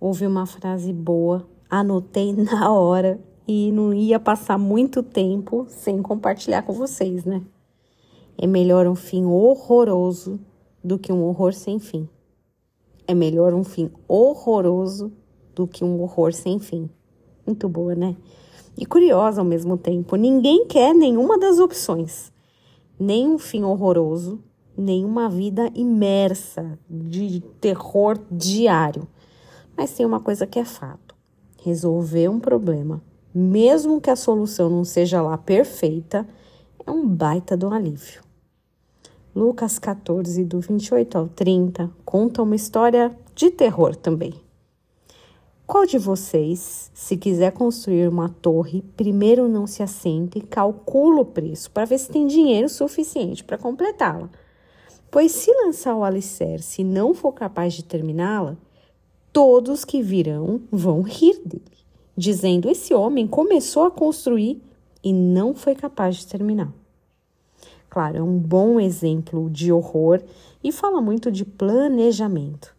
ouvi uma frase boa, anotei na hora e não ia passar muito tempo sem compartilhar com vocês, né? É melhor um fim horroroso do que um horror sem fim. É melhor um fim horroroso do que um horror sem fim. Muito boa, né? E curiosa ao mesmo tempo. Ninguém quer nenhuma das opções. Nem um fim horroroso, nem uma vida imersa de terror diário. Mas tem uma coisa que é fato: resolver um problema, mesmo que a solução não seja lá perfeita, é um baita do alívio. Lucas 14, do 28 ao 30, conta uma história de terror também. Qual de vocês, se quiser construir uma torre, primeiro não se assenta e calcula o preço para ver se tem dinheiro suficiente para completá-la? Pois se lançar o alicerce e não for capaz de terminá-la, todos que virão vão rir dele, dizendo: Esse homem começou a construir e não foi capaz de terminar. Claro, é um bom exemplo de horror e fala muito de planejamento.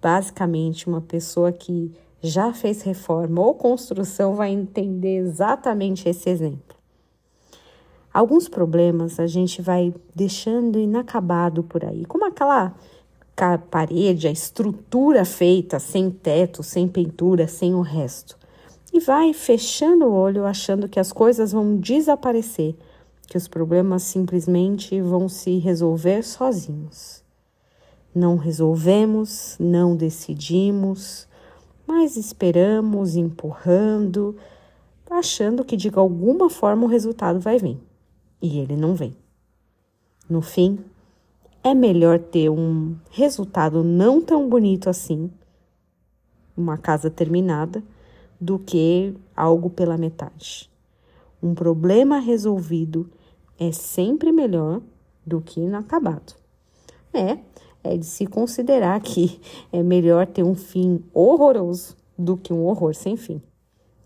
Basicamente, uma pessoa que já fez reforma ou construção vai entender exatamente esse exemplo. Alguns problemas a gente vai deixando inacabado por aí, como aquela parede, a estrutura feita sem teto, sem pintura, sem o resto. E vai fechando o olho achando que as coisas vão desaparecer, que os problemas simplesmente vão se resolver sozinhos. Não resolvemos, não decidimos, mas esperamos empurrando, achando que de alguma forma o resultado vai vir. E ele não vem. No fim, é melhor ter um resultado não tão bonito assim, uma casa terminada, do que algo pela metade. Um problema resolvido é sempre melhor do que inacabado. É, é de se considerar que é melhor ter um fim horroroso do que um horror sem fim.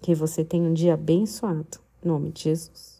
Que você tenha um dia abençoado. Em nome de Jesus.